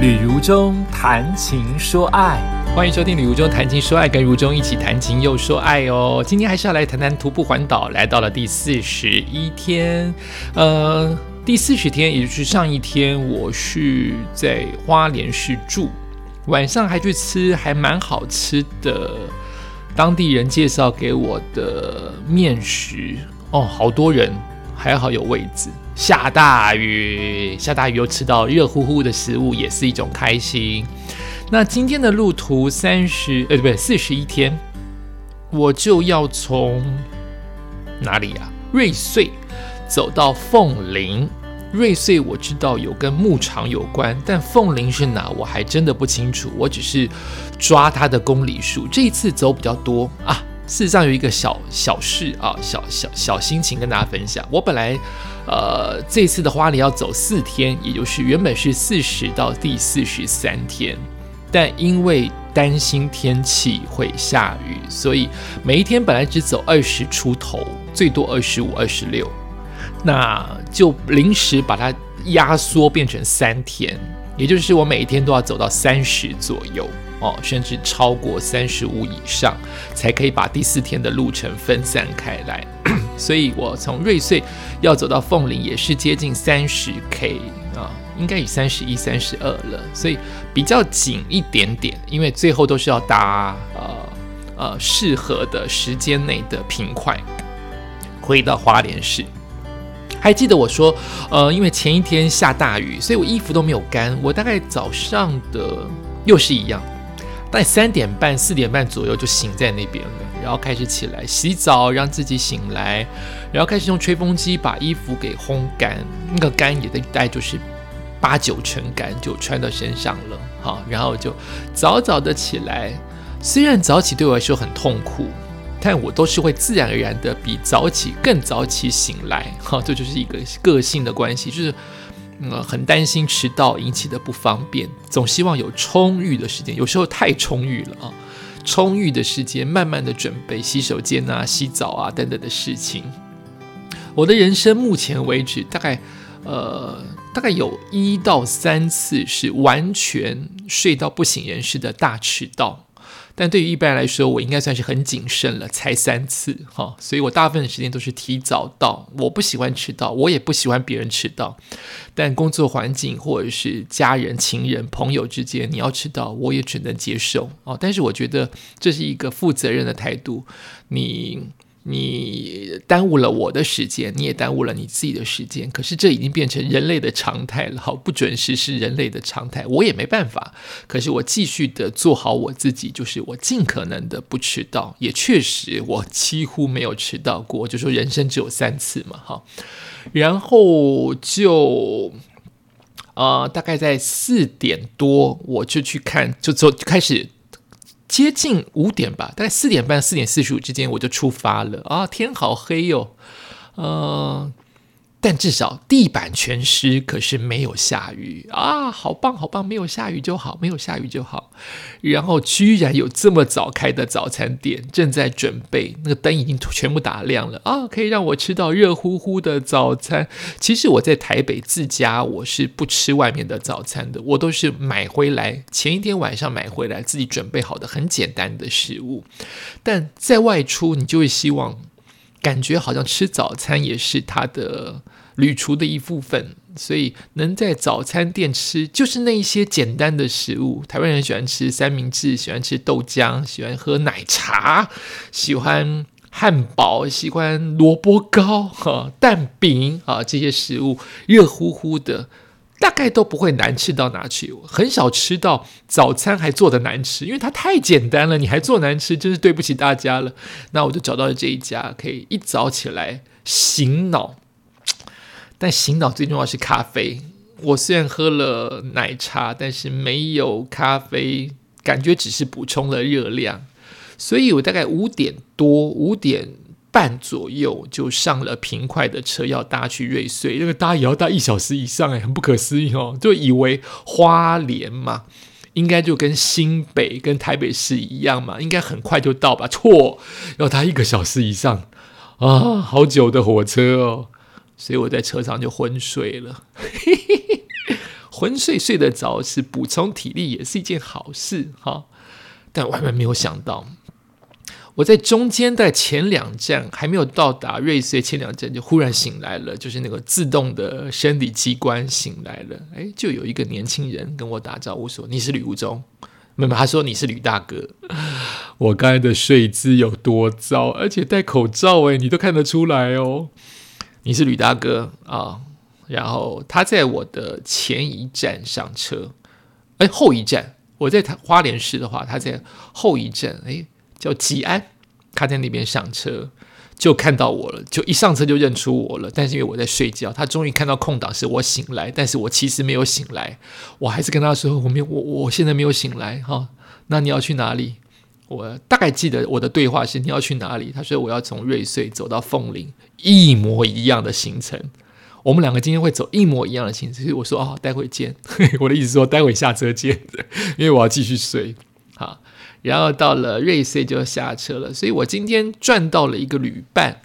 旅如中谈情说爱，欢迎收听《旅如中谈情说爱》，跟如中一起谈情又说爱哦。今天还是要来谈谈徒步环岛，来到了第四十一天。呃，第四十天，也就是上一天，我是在花莲市住，晚上还去吃还蛮好吃的当地人介绍给我的面食哦，好多人，还好有位置。下大雨，下大雨又吃到热乎乎的食物，也是一种开心。那今天的路途三十，呃，不对，四十一天，我就要从哪里呀？瑞穗走到凤林。瑞穗我知道有跟牧场有关，但凤林是哪，我还真的不清楚。我只是抓它的公里数。这一次走比较多啊。事实上有一个小小事啊，小小小心情跟大家分享。我本来。呃，这次的花莲要走四天，也就是原本是四十到第四十三天，但因为担心天气会下雨，所以每一天本来只走二十出头，最多二十五、二十六，那就临时把它压缩变成三天，也就是我每一天都要走到三十左右哦，甚至超过三十五以上，才可以把第四天的路程分散开来。所以我从瑞穗要走到凤林也是接近三十 K 啊，应该以三十一、三十二了，所以比较紧一点点。因为最后都是要搭呃呃适合的时间内的平快回到花莲市。还记得我说，呃，因为前一天下大雨，所以我衣服都没有干。我大概早上的又是一样。大概三点半、四点半左右就醒在那边了，然后开始起来洗澡，让自己醒来，然后开始用吹风机把衣服给烘干。那个干也大概就是八九成干，就穿到身上了。好，然后就早早的起来。虽然早起对我来说很痛苦，但我都是会自然而然的比早起更早起醒来。哈，这就是一个个性的关系，就是。呃，很担心迟到引起的不方便，总希望有充裕的时间，有时候太充裕了啊！充裕的时间，慢慢的准备洗手间啊、洗澡啊等等的事情。我的人生目前为止，大概呃，大概有一到三次是完全睡到不省人事的大迟到。但对于一般人来说，我应该算是很谨慎了，才三次哈，所以我大部分的时间都是提早到。我不喜欢迟到，我也不喜欢别人迟到。但工作环境或者是家人、情人、朋友之间，你要迟到，我也只能接受哦。但是我觉得这是一个负责任的态度，你。你耽误了我的时间，你也耽误了你自己的时间。可是这已经变成人类的常态了，好，不准时是人类的常态，我也没办法。可是我继续的做好我自己，就是我尽可能的不迟到，也确实我几乎没有迟到过，就说人生只有三次嘛，哈。然后就啊，大概在四点多，我就去看，就走开始。接近五点吧，大概四点半、四点四十五之间，我就出发了啊！天好黑哟，呃。但至少地板全湿，可是没有下雨啊！好棒，好棒，没有下雨就好，没有下雨就好。然后居然有这么早开的早餐店正在准备，那个灯已经全部打亮了啊，可以让我吃到热乎乎的早餐。其实我在台北自家，我是不吃外面的早餐的，我都是买回来，前一天晚上买回来自己准备好的很简单的食物。但在外出，你就会希望。感觉好像吃早餐也是他的旅途的一部分，所以能在早餐店吃，就是那一些简单的食物。台湾人喜欢吃三明治，喜欢吃豆浆，喜欢喝奶茶，喜欢汉堡，喜欢萝卜糕、哈蛋饼啊这些食物，热乎乎的。大概都不会难吃到哪去，很少吃到早餐还做的难吃，因为它太简单了，你还做难吃，真是对不起大家了。那我就找到了这一家，可以一早起来醒脑，但醒脑最重要是咖啡。我虽然喝了奶茶，但是没有咖啡，感觉只是补充了热量，所以我大概五点多五点。半左右就上了平快的车，要搭去瑞穗，因为搭也要搭一小时以上，哎，很不可思议哦。就以为花莲嘛，应该就跟新北、跟台北市一样嘛，应该很快就到吧？错，要搭一个小时以上啊，好久的火车哦。所以我在车上就昏睡了。昏睡睡得着是补充体力，也是一件好事哈。但万万没有想到，我在中间的前两站还没有到达瑞穗前两站，就忽然醒来了，就是那个自动的生理机关醒来了。哎，就有一个年轻人跟我打招呼说：“你是吕无中。”没有，他说你是吕大哥。我刚才的睡姿有多糟，而且戴口罩，哎，你都看得出来哦。你是吕大哥啊。然后他在我的前一站上车，哎，后一站我在他花莲市的话，他在后一站，哎，叫吉安，他在那边上车。就看到我了，就一上车就认出我了。但是因为我在睡觉，他终于看到空档是我醒来，但是我其实没有醒来，我还是跟他说我没有，我我现在没有醒来哈。那你要去哪里？我大概记得我的对话是你要去哪里？他说我要从瑞穗走到凤林，一模一样的行程。我们两个今天会走一模一样的行程。所以我说哦，待会见。我的意思说待会下车见，因为我要继续睡。然后到了瑞穗就下车了，所以我今天赚到了一个旅伴。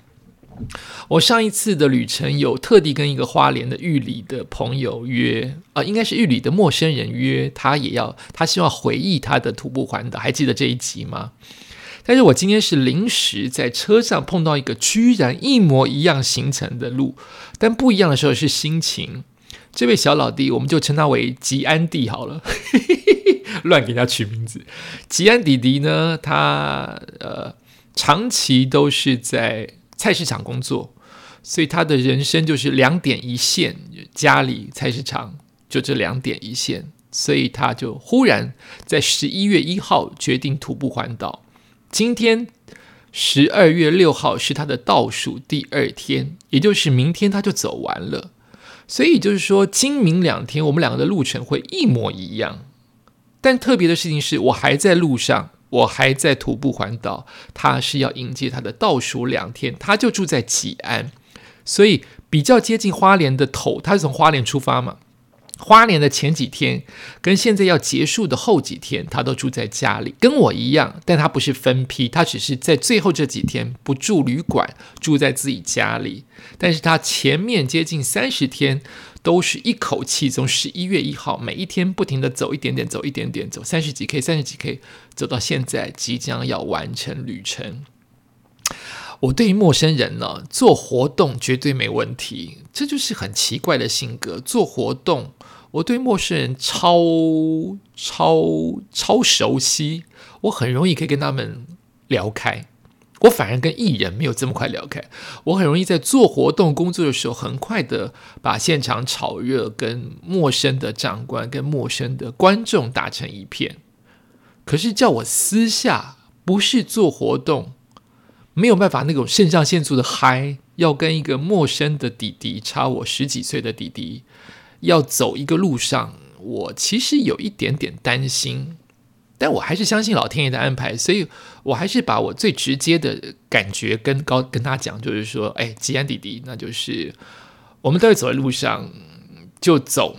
我上一次的旅程有特地跟一个花莲的玉里的朋友约，啊，应该是玉里的陌生人约，他也要他希望回忆他的徒步环岛，还记得这一集吗？但是我今天是临时在车上碰到一个居然一模一样行程的路，但不一样的时候是心情。这位小老弟，我们就称他为吉安弟好了。乱给他取名字，吉安弟弟呢？他呃，长期都是在菜市场工作，所以他的人生就是两点一线，家里菜市场就这两点一线，所以他就忽然在十一月一号决定徒步环岛。今天十二月六号是他的倒数第二天，也就是明天他就走完了。所以就是说，今明两天我们两个的路程会一模一样。但特别的事情是，我还在路上，我还在徒步环岛。他是要迎接他的倒数两天，他就住在吉安，所以比较接近花莲的头。他是从花莲出发嘛？花莲的前几天跟现在要结束的后几天，他都住在家里，跟我一样。但他不是分批，他只是在最后这几天不住旅馆，住在自己家里。但是他前面接近三十天。都是一口气从十一月一号每一天不停的走一点点，走一点点，走三十几 K，三十几 K，走到现在即将要完成旅程。我对于陌生人呢，做活动绝对没问题，这就是很奇怪的性格。做活动，我对陌生人超超超熟悉，我很容易可以跟他们聊开。我反而跟艺人没有这么快聊开，我很容易在做活动工作的时候，很快的把现场炒热，跟陌生的长官、跟陌生的观众打成一片。可是叫我私下不是做活动，没有办法那种肾上腺素的嗨，要跟一个陌生的弟弟，差我十几岁的弟弟，要走一个路上，我其实有一点点担心。但我还是相信老天爷的安排，所以我还是把我最直接的感觉跟高跟他讲，就是说，哎，吉安弟弟，那就是我们都会走在路上就走，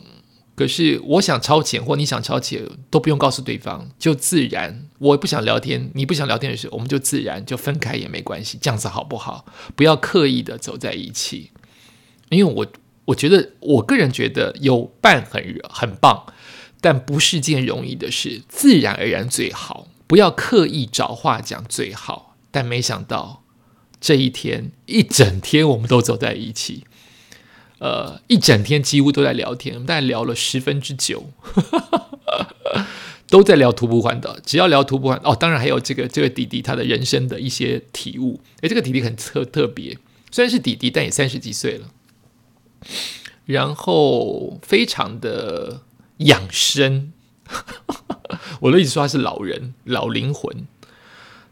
可是我想超前或你想超前都不用告诉对方，就自然。我不想聊天，你不想聊天的时候，我们就自然就分开也没关系，这样子好不好？不要刻意的走在一起，因为我我觉得我个人觉得有伴很很棒。但不是件容易的事，自然而然最好，不要刻意找话讲最好。但没想到这一天一整天我们都走在一起，呃，一整天几乎都在聊天，我们大概聊了十分之九，都在聊徒步环岛。只要聊徒步环哦，当然还有这个这个弟弟他的人生的一些体悟。诶，这个弟弟很特特别，虽然是弟弟，但也三十几岁了，然后非常的。养生，我都一直说他是老人、老灵魂，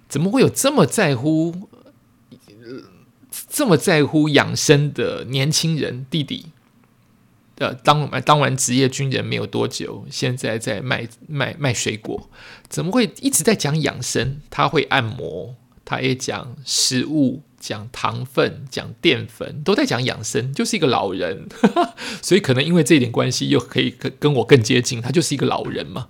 怎么会有这么在乎、这么在乎养生的年轻人弟弟？呃，当当完职业军人没有多久，现在在卖卖卖水果，怎么会一直在讲养生？他会按摩，他也讲食物。讲糖分，讲淀粉，都在讲养生，就是一个老人，所以可能因为这一点关系，又可以跟跟我更接近。他就是一个老人嘛，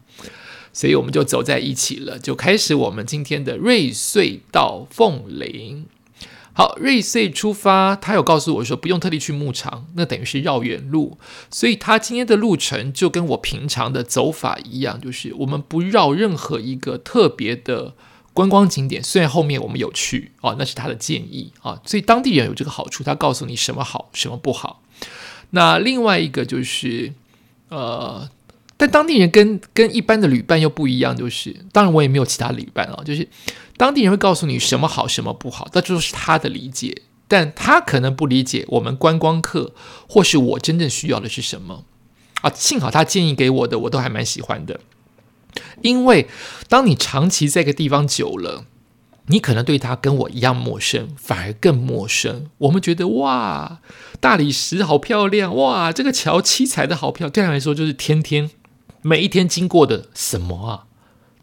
所以我们就走在一起了，就开始我们今天的瑞穗到凤林。好，瑞穗出发，他有告诉我说不用特地去牧场，那等于是绕远路，所以他今天的路程就跟我平常的走法一样，就是我们不绕任何一个特别的观光景点。虽然后面我们有去哦，那是他的建议啊，所以当地人有这个好处，他告诉你什么好，什么不好。那另外一个就是呃。但当地人跟跟一般的旅伴又不一样，就是当然我也没有其他旅伴啊，就是当地人会告诉你什么好什么不好，那就是他的理解，但他可能不理解我们观光客或是我真正需要的是什么啊。幸好他建议给我的我都还蛮喜欢的，因为当你长期在一个地方久了，你可能对他跟我一样陌生，反而更陌生。我们觉得哇，大理石好漂亮，哇，这个桥七彩的好漂亮，对他来说就是天天。每一天经过的什么啊？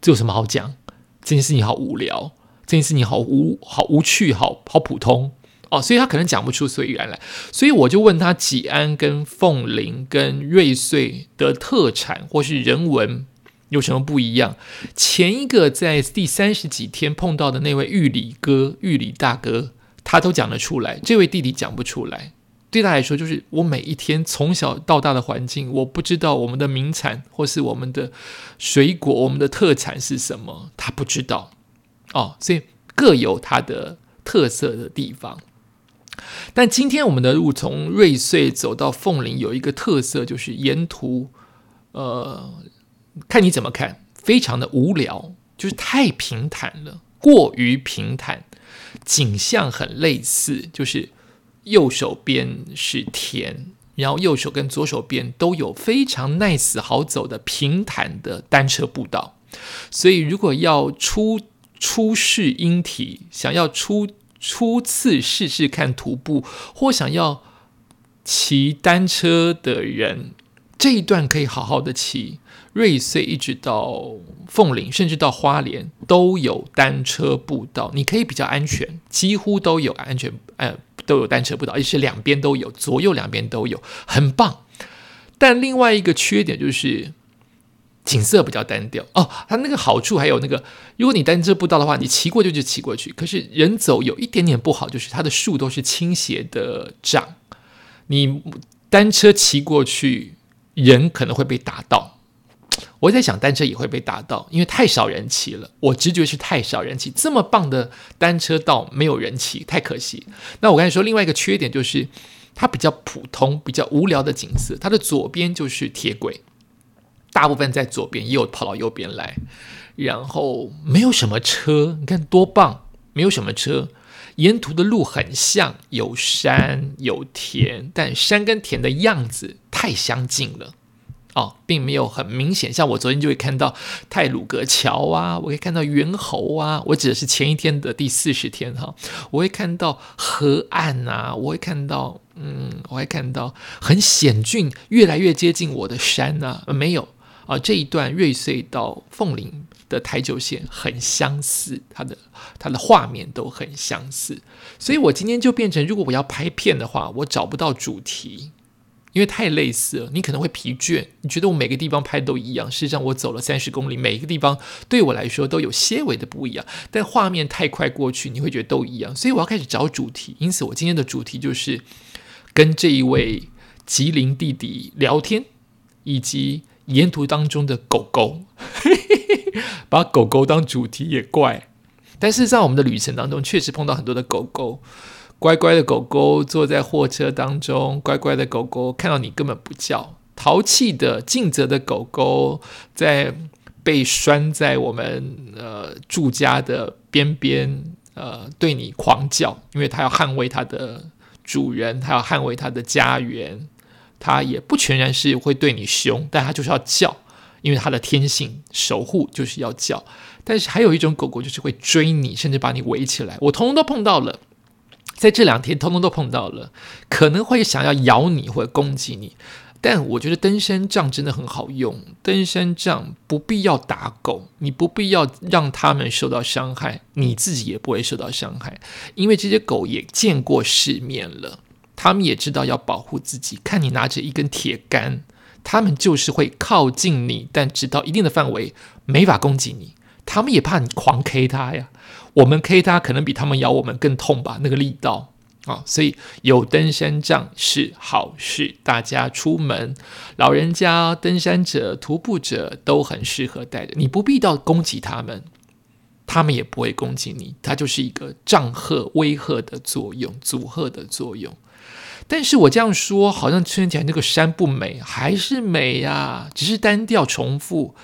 这有什么好讲？这件事情好无聊，这件事情好无好无趣，好好普通哦，所以他可能讲不出所以然来。所以我就问他，吉安跟凤林跟瑞穗的特产或是人文有什么不一样？前一个在第三十几天碰到的那位玉里哥、玉里大哥，他都讲得出来，这位弟弟讲不出来。对他来说，就是我每一天从小到大的环境，我不知道我们的名产或是我们的水果、我们的特产是什么，他不知道哦，所以各有它的特色的地方。但今天我们的路从瑞穗走到凤林，有一个特色，就是沿途呃，看你怎么看，非常的无聊，就是太平坦了，过于平坦，景象很类似，就是。右手边是田，然后右手跟左手边都有非常 nice 好走的平坦的单车步道，所以如果要初初试英体，想要初初次试试看徒步，或想要骑单车的人，这一段可以好好的骑。瑞穗一直到凤岭，甚至到花莲都有单车步道，你可以比较安全，几乎都有安全，呃。都有单车步道，而且是两边都有，左右两边都有，很棒。但另外一个缺点就是景色比较单调哦。它那个好处还有那个，如果你单车步道的话，你骑过去就骑过去。可是人走有一点点不好，就是它的树都是倾斜的长，你单车骑过去，人可能会被打到。我在想，单车也会被打到，因为太少人骑了。我直觉是太少人骑，这么棒的单车道没有人骑，太可惜。那我刚才说另外一个缺点就是，它比较普通、比较无聊的景色。它的左边就是铁轨，大部分在左边，也有跑到右边来，然后没有什么车。你看多棒，没有什么车。沿途的路很像，有山有田，但山跟田的样子太相近了。哦，并没有很明显，像我昨天就会看到泰鲁阁桥啊，我可以看到猿猴啊，我指的是前一天的第四十天哈，我会看到河岸啊，我会看到，嗯，我会看到很险峻、越来越接近我的山呐，没有啊，这一段瑞穗到凤林的台九线很相似，它的它的画面都很相似，所以我今天就变成，如果我要拍片的话，我找不到主题。因为太类似了，你可能会疲倦。你觉得我每个地方拍都一样，事实上我走了三十公里，每一个地方对我来说都有些微的不一样。但画面太快过去，你会觉得都一样。所以我要开始找主题。因此，我今天的主题就是跟这一位吉林弟弟聊天，以及沿途当中的狗狗。把狗狗当主题也怪，但事实上我们的旅程当中确实碰到很多的狗狗。乖乖的狗狗坐在货车当中，乖乖的狗狗看到你根本不叫，淘气的尽责的狗狗在被拴在我们呃住家的边边，呃对你狂叫，因为它要捍卫它的主人，它要捍卫它的家园，它也不全然是会对你凶，但它就是要叫，因为它的天性守护就是要叫。但是还有一种狗狗就是会追你，甚至把你围起来，我通通都碰到了。在这两天，通通都碰到了，可能会想要咬你或者攻击你，但我觉得登山杖真的很好用。登山杖不必要打狗，你不必要让他们受到伤害，你自己也不会受到伤害，因为这些狗也见过世面了，他们也知道要保护自己。看你拿着一根铁杆，他们就是会靠近你，但直到一定的范围，没法攻击你。他们也怕你狂 K 他呀。我们 K 他可能比他们咬我们更痛吧，那个力道啊。所以有登山杖是好事，大家出门，老人家、登山者、徒步者都很适合带着。你不必到攻击他们，他们也不会攻击你。它就是一个障吓、威吓的作用，阻吓的作用。但是我这样说，好像听起来那个山不美，还是美呀，只是单调重复。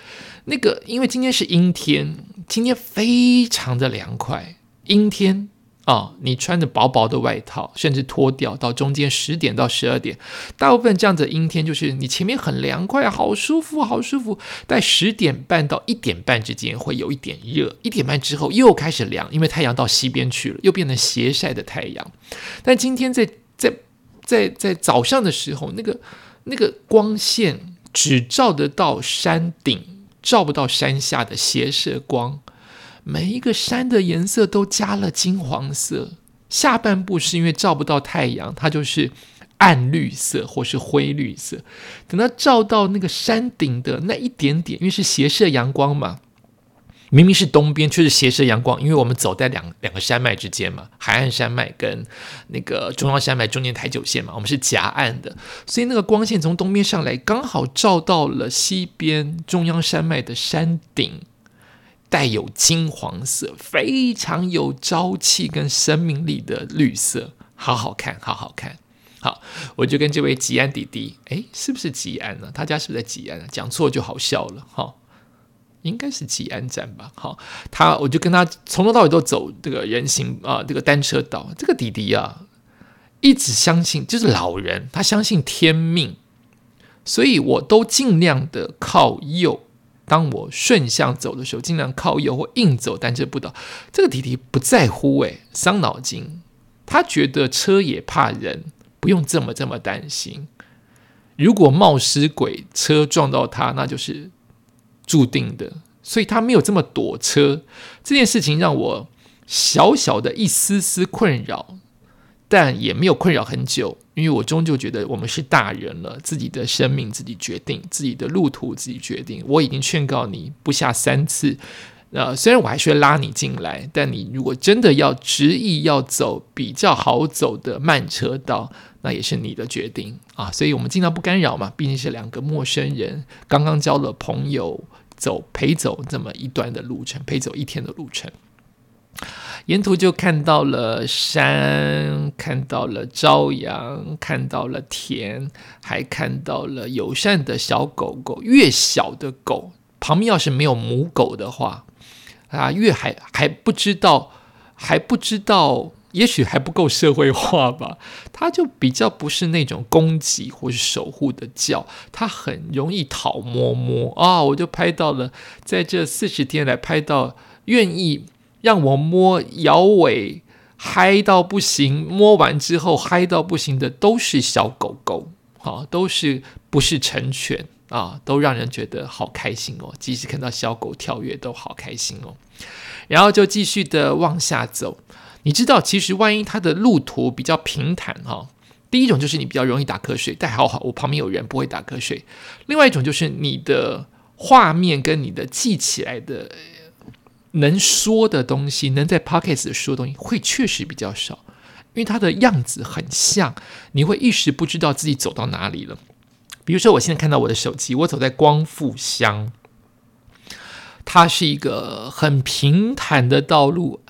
那个，因为今天是阴天，今天非常的凉快。阴天啊，你穿着薄薄的外套，甚至脱掉到中间十点到十二点，大部分这样的阴天就是你前面很凉快，好舒服，好舒服。在十点半到一点半之间会有一点热，一点半之后又开始凉，因为太阳到西边去了，又变成斜晒的太阳。但今天在在在在早上的时候，那个那个光线只照得到山顶。照不到山下的斜射光，每一个山的颜色都加了金黄色。下半部是因为照不到太阳，它就是暗绿色或是灰绿色。等它照到那个山顶的那一点点，因为是斜射阳光嘛。明明是东边，却是斜射阳光，因为我们走在两两个山脉之间嘛，海岸山脉跟那个中央山脉中间台九线嘛，我们是夹岸的，所以那个光线从东边上来，刚好照到了西边中央山脉的山顶，带有金黄色，非常有朝气跟生命力的绿色，好好看，好好看。好，我就跟这位吉安弟弟，哎，是不是吉安呢？他家是不是在吉安啊？讲错就好笑了，哈。应该是吉安站吧，好，他我就跟他从头到尾都走这个人行啊，这个单车道。这个弟弟啊，一直相信就是老人，他相信天命，所以我都尽量的靠右。当我顺向走的时候，尽量靠右或硬走单车步道。这个弟弟不在乎，诶，伤脑筋。他觉得车也怕人，不用这么这么担心。如果冒失鬼车撞到他，那就是。注定的，所以他没有这么躲车。这件事情让我小小的一丝丝困扰，但也没有困扰很久，因为我终究觉得我们是大人了，自己的生命自己决定，自己的路途自己决定。我已经劝告你不下三次，呃，虽然我还是会拉你进来，但你如果真的要执意要走比较好走的慢车道，那也是你的决定啊。所以我们尽量不干扰嘛，毕竟是两个陌生人，刚刚交了朋友。走陪走这么一段的路程，陪走一天的路程，沿途就看到了山，看到了朝阳，看到了田，还看到了友善的小狗狗。越小的狗旁边要是没有母狗的话，啊，越还还不知道，还不知道。也许还不够社会化吧，它就比较不是那种攻击或是守护的叫，它很容易讨摸摸啊！我就拍到了，在这四十天来拍到愿意让我摸摇尾嗨到不行，摸完之后嗨到不行的都是小狗狗，啊，都是不是成犬啊，都让人觉得好开心哦！即使看到小狗跳跃都好开心哦，然后就继续的往下走。你知道，其实万一它的路途比较平坦哈，第一种就是你比较容易打瞌睡，但还好我旁边有人不会打瞌睡。另外一种就是你的画面跟你的记起来的能说的东西，能在 pockets 说的东西会确实比较少，因为它的样子很像，你会一时不知道自己走到哪里了。比如说，我现在看到我的手机，我走在光复乡，它是一个很平坦的道路。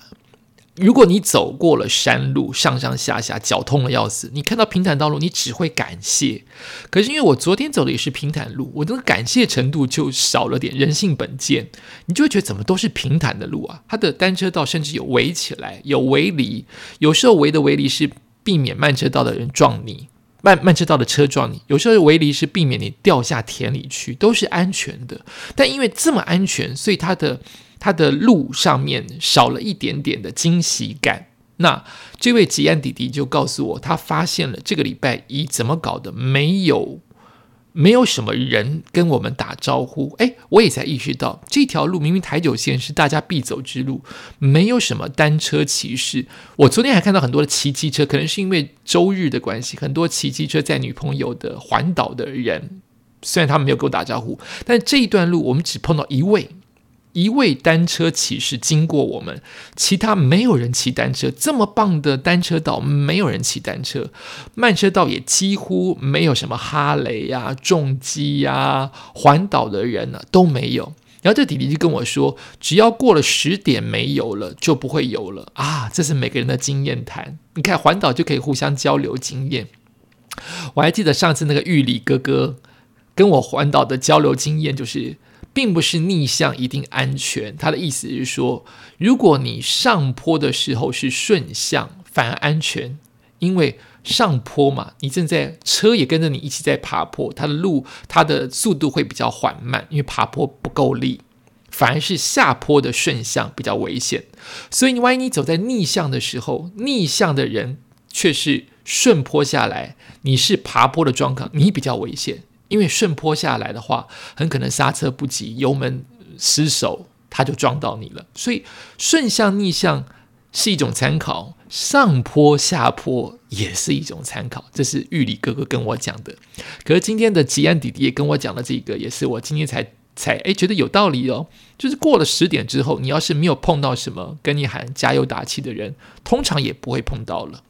如果你走过了山路，上上下下，脚痛的要死，你看到平坦道路，你只会感谢。可是因为我昨天走的也是平坦路，我那个感谢程度就少了点。人性本贱，你就会觉得怎么都是平坦的路啊？它的单车道甚至有围起来，有围篱，有时候围的围篱是避免慢车道的人撞你，慢慢车道的车撞你；有时候围篱是避免你掉下田里去，都是安全的。但因为这么安全，所以它的。他的路上面少了一点点的惊喜感。那这位吉安弟弟就告诉我，他发现了这个礼拜一怎么搞的，没有没有什么人跟我们打招呼。哎，我也才意识到，这条路明明台九线是大家必走之路，没有什么单车骑士。我昨天还看到很多的骑机车，可能是因为周日的关系，很多骑机车在女朋友的环岛的人，虽然他们没有跟我打招呼，但这一段路我们只碰到一位。一位单车骑士经过我们，其他没有人骑单车。这么棒的单车道，没有人骑单车，慢车道也几乎没有什么哈雷呀、重机呀、环岛的人呢都没有。然后这弟弟就跟我说，只要过了十点没有了，就不会有了啊！这是每个人的经验谈。你看环岛就可以互相交流经验。我还记得上次那个玉里哥哥跟我环岛的交流经验，就是并不是逆向一定安全。他的意思是说，如果你上坡的时候是顺向，反而安全，因为上坡嘛，你正在车也跟着你一起在爬坡，它的路它的速度会比较缓慢，因为爬坡不够力。反而是下坡的顺向比较危险，所以你万一你走在逆向的时候，逆向的人却是顺坡下来，你是爬坡的状况，你比较危险，因为顺坡下来的话，很可能刹车不及，油门失手，他就撞到你了。所以顺向逆向是一种参考，上坡下坡也是一种参考，这是玉里哥哥跟我讲的。可是今天的吉安弟弟也跟我讲了这个，也是我今天才。才哎，觉得有道理哦。就是过了十点之后，你要是没有碰到什么跟你喊加油打气的人，通常也不会碰到了。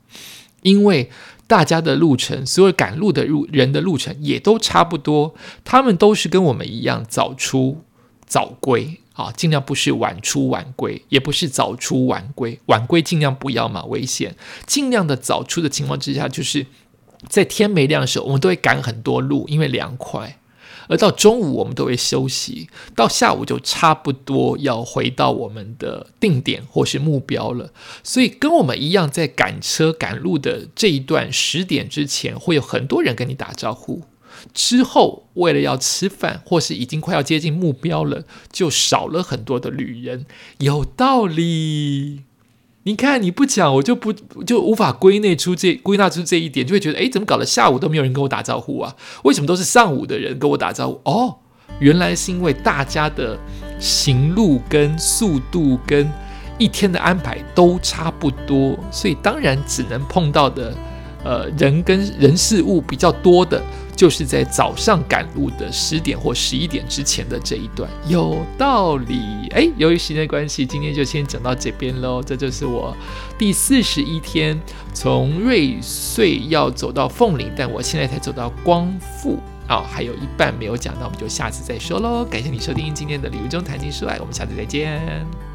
因为大家的路程，所有赶路的路人的路程也都差不多，他们都是跟我们一样早出早归啊，尽量不是晚出晚归，也不是早出晚归，晚归尽量不要嘛，危险。尽量的早出的情况之下，就是在天没亮的时候，我们都会赶很多路，因为凉快。而到中午我们都会休息，到下午就差不多要回到我们的定点或是目标了。所以跟我们一样在赶车赶路的这一段十点之前，会有很多人跟你打招呼。之后为了要吃饭或是已经快要接近目标了，就少了很多的旅人。有道理。你看，你不讲，我就不就无法归内出这归纳出这一点，就会觉得，哎，怎么搞的？下午都没有人跟我打招呼啊？为什么都是上午的人跟我打招呼？哦，原来是因为大家的行路跟速度跟一天的安排都差不多，所以当然只能碰到的，呃，人跟人事物比较多的。就是在早上赶路的十点或十一点之前的这一段，有道理。哎，由于时间关系，今天就先讲到这边喽。这就是我第四十一天从瑞穗要走到凤林，但我现在才走到光复啊，还有一半没有讲到，我们就下次再说喽。感谢你收听今天的《礼物中谈情说爱》，我们下次再见。